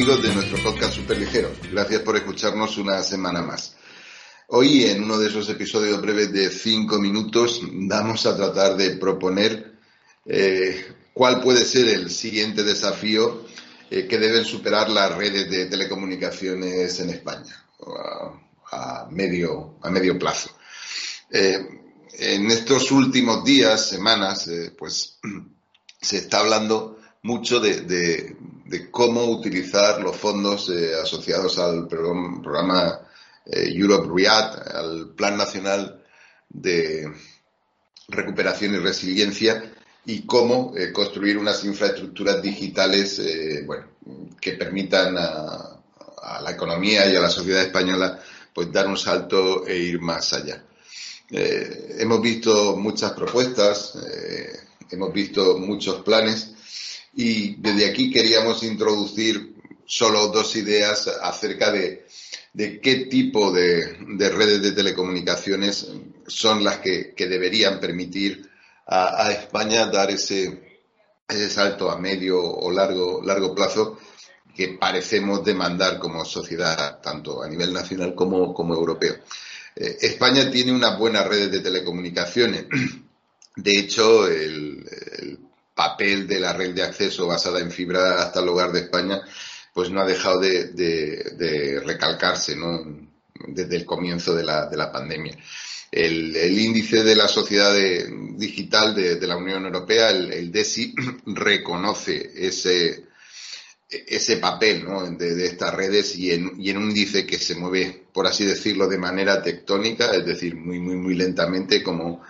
Amigos de nuestro podcast Super Ligero. Gracias por escucharnos una semana más. Hoy en uno de esos episodios breves de cinco minutos vamos a tratar de proponer eh, cuál puede ser el siguiente desafío eh, que deben superar las redes de telecomunicaciones en España a, medio, a medio plazo. Eh, en estos últimos días, semanas, pues se está hablando mucho de, de cómo utilizar los fondos eh, asociados al programa, eh, Europe REACT, al Plan Nacional de Recuperación y Resiliencia, y cómo eh, construir unas infraestructuras digitales bueno, que permitan a, a, la economía y a la sociedad española pues dar un salto e ir más allá. hemos visto muchas propuestas, hemos visto muchos planes, y desde aquí queríamos introducir solo dos ideas acerca de, de qué tipo de, de, redes de telecomunicaciones son las que, que deberían permitir a, España dar ese, ese salto a medio o largo, largo plazo que parecemos demandar como sociedad, tanto a nivel nacional como, como europeo. Eh, España tiene unas buenas redes de telecomunicaciones. De hecho, el papel de la red de acceso basada en fibra hasta el hogar de España, pues no ha dejado de, de, de recalcarse ¿no? desde el comienzo de la, de la pandemia. El, el, índice de la sociedad de, digital de, de, la Unión Europea, el, el DESI, reconoce ese, ese papel ¿no? de, de, estas redes y en, y en, un índice que se mueve, por así decirlo, de manera tectónica, es decir, muy, muy, muy lentamente, como,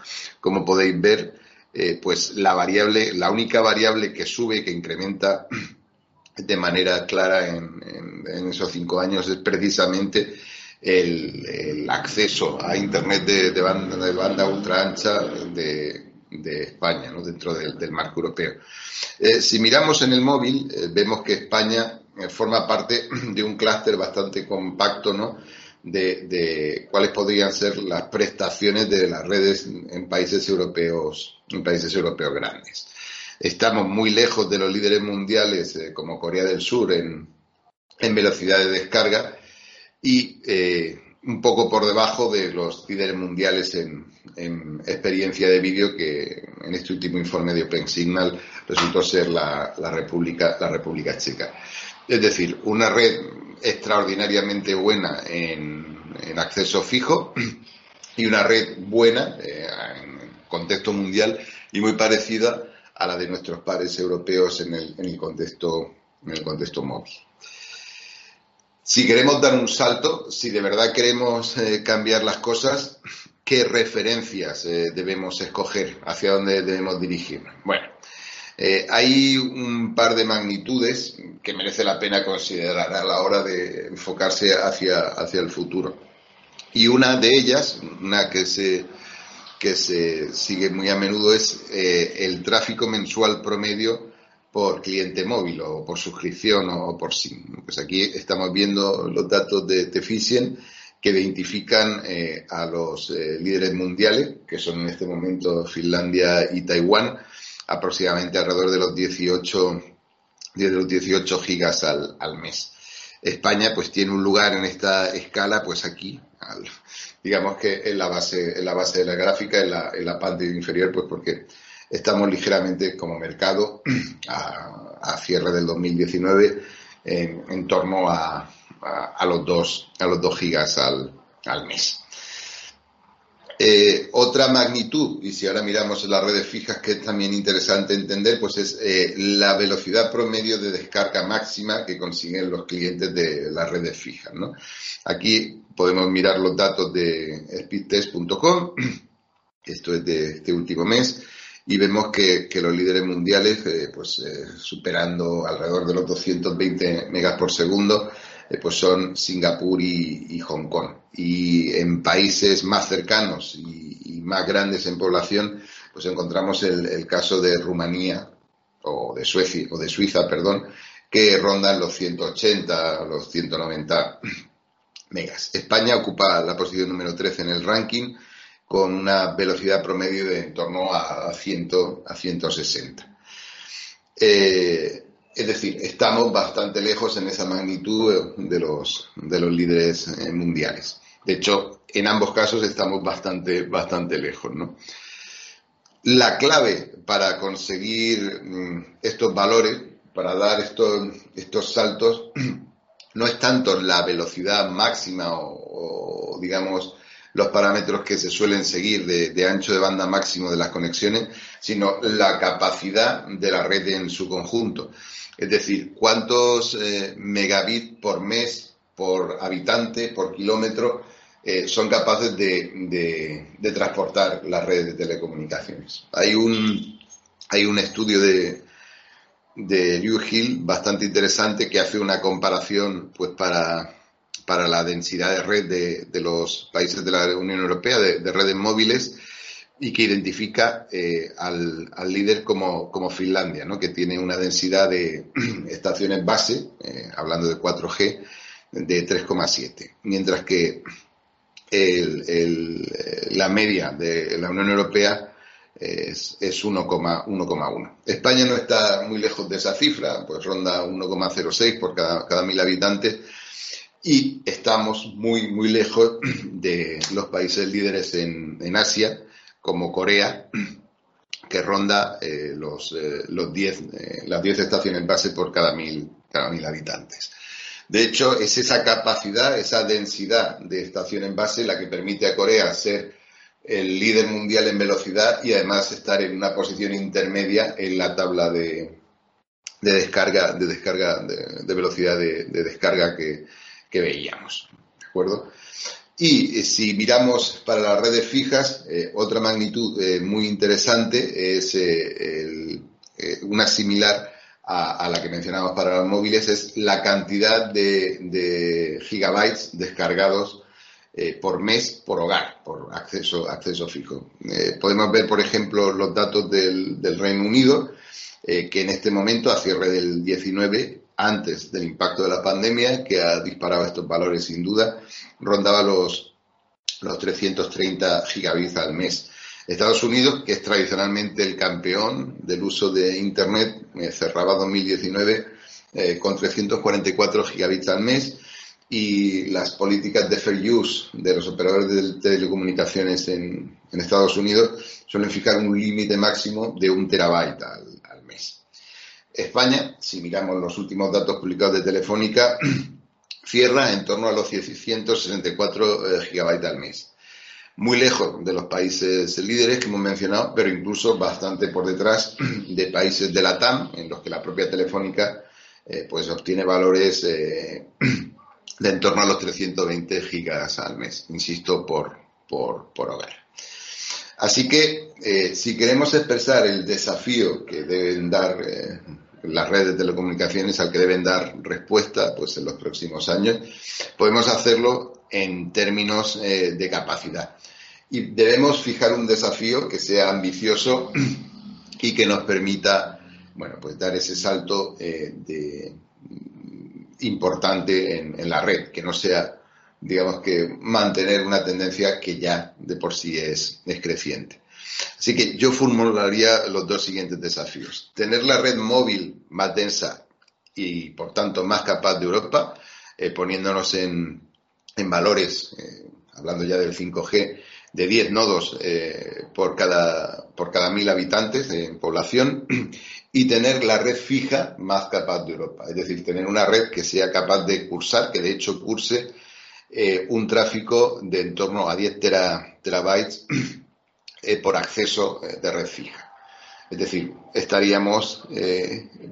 como podéis ver, eh, pues la variable, la única variable que sube, que incrementa de manera clara en, en, esos cinco años es precisamente el, acceso a Internet de, banda, de banda ultra ancha de, de España, ¿no? dentro del, del, marco europeo. Eh, si miramos en el móvil, eh, vemos que España forma parte de un clúster bastante compacto, ¿no? De, cuáles podrían ser las prestaciones de las redes en países europeos, en países europeos grandes. Estamos muy lejos de los líderes mundiales eh, como Corea del Sur en, en, velocidad de descarga y eh, un poco por debajo de los líderes mundiales en, en experiencia de vídeo que en este último informe de Open Signal resultó ser la, la, República, la República Checa. Es decir, una red extraordinariamente buena en, acceso fijo y una red buena eh, en contexto mundial y muy parecida a la de nuestros pares europeos en el, en el, contexto, en el contexto móvil. Si queremos dar un salto, si de verdad queremos eh, cambiar las cosas, ¿qué referencias eh, debemos escoger? ¿Hacia dónde debemos dirigirnos? Bueno, eh, hay un par de magnitudes que merece la pena considerar a la hora de enfocarse hacia, hacia el futuro. Y una de ellas, una que se, que se sigue muy a menudo, es eh, el tráfico mensual promedio por cliente móvil o por suscripción o, por SIM. Pues aquí estamos viendo los datos de Teficien que identifican eh, a los líderes mundiales, que son en este momento Finlandia y Taiwán, aproximadamente alrededor de los 18, de los 18 gigas al, al, mes. España pues tiene un lugar en esta escala pues aquí, digamos que en la base, en la base de la gráfica, en la, en la parte inferior pues porque estamos ligeramente como mercado a, cierre del 2019 en, en torno a, a, los 2 a los 2 gigas al, al mes. Eh, otra magnitud, y si ahora miramos las redes fijas, que es también interesante entender, pues es eh, la velocidad promedio de descarga máxima que consiguen los clientes de las redes fijas. ¿no? Aquí podemos mirar los datos de speedtest.com, esto es de este último mes, y vemos que, los líderes mundiales, eh, pues superando alrededor de los 220 megas por segundo, pues son Singapur y, Hong Kong. Y en países más cercanos y, más grandes en población, pues encontramos el, caso de Rumanía o de Suecia, o de Suiza, perdón, que rondan los 180, los 190 megas. España ocupa la posición número 13 en el ranking con una velocidad promedio de en torno a, 100, a 160. Eh, es decir, estamos bastante lejos en esa magnitud de los, de los líderes eh, mundiales. De hecho, en ambos casos estamos bastante, bastante lejos, ¿no? La clave para conseguir mm, estos valores, para dar estos, estos saltos, no es tanto la velocidad máxima o, o digamos, los parámetros que se suelen seguir de, ancho de banda máximo de las conexiones, sino la capacidad de la red en su conjunto. Es decir, cuántos eh, megabits por mes, por habitante, por kilómetro, eh, son capaces de, transportar las redes de telecomunicaciones. Hay un, hay un estudio de, de Liu Hill bastante interesante que hace una comparación pues para para la densidad de red de, los países de la Unión Europea, de, redes móviles, y que identifica eh, al, líder como, Finlandia, ¿no? que tiene una densidad de estaciones base, eh, hablando de 4G, de 3,7, mientras que la media de la Unión Europea es, es 1,1. España no está muy lejos de esa cifra, pues ronda 1,06 por cada, cada mil habitantes, y estamos muy, muy lejos de los países líderes en, en Asia, como Corea, que ronda eh, los, eh, los diez, eh, las 10 estaciones base por cada mil, cada mil habitantes. De hecho, es esa capacidad, esa densidad de estaciones base la que permite a Corea ser el líder mundial en velocidad y además estar en una posición intermedia en la tabla de, de descarga, de descarga, de, velocidad de descarga que, que veíamos. ¿De acuerdo? Y eh, si miramos para las redes fijas, eh, otra magnitud eh, muy interesante es una similar a, la que mencionamos para los móviles, es la cantidad de, gigabytes descargados por mes por hogar, por acceso, acceso fijo. podemos ver, por ejemplo, los datos del Reino Unido, que en este momento, a cierre del 19, antes del impacto de la pandemia, que ha disparado estos valores sin duda, rondaba los, los 330 gigabits al mes. Estados Unidos, que es tradicionalmente el campeón del uso de Internet, eh, cerraba 2019 eh, con 344 gigabits al mes y las políticas de fair use de los operadores de telecomunicaciones en, Estados Unidos suelen fijar un límite máximo de un terabyte al mes. España, si miramos los últimos datos publicados de Telefónica, cierra en torno a los 164 eh, gigabytes al mes. Muy lejos de los países líderes que hemos mencionado, pero incluso bastante por detrás de países de la TAM, en los que la propia Telefónica eh, pues obtiene valores eh, de en torno a los 320 gigas al mes, insisto, por, por, por hogar. Así que, si queremos expresar el desafío que deben dar las redes de telecomunicaciones al que deben dar respuesta pues en los próximos años, podemos hacerlo en términos eh, de capacidad. Y debemos fijar un desafío que sea ambicioso y que nos permita, bueno, pues dar ese salto eh, de, importante en, la red, que no sea, digamos que mantener una tendencia que ya de por sí es, es creciente. Así que yo formularía los dos siguientes desafíos. Tener la red móvil más densa y, por tanto, más capaz de Europa, eh, poniéndonos en, valores, eh, hablando ya del 5G, de 10 nodos eh, por, cada, por cada mil habitantes en población y tener la red fija más capaz de Europa. Es decir, tener una red que sea capaz de cursar, que de hecho curse eh, un tráfico de en torno a 10 terabytes eh, por acceso de red fija. Es decir, estaríamos,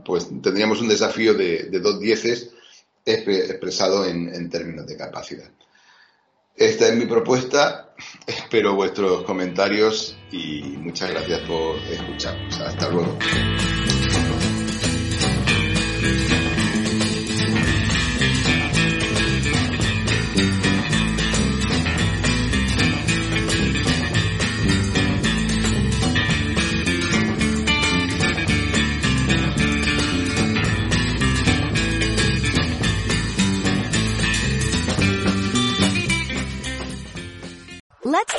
pues tendríamos un desafío de, dos dieces expresado en términos de capacidad. Esta es mi propuesta. Espero vuestros comentarios y muchas gracias por escucharnos. Hasta luego.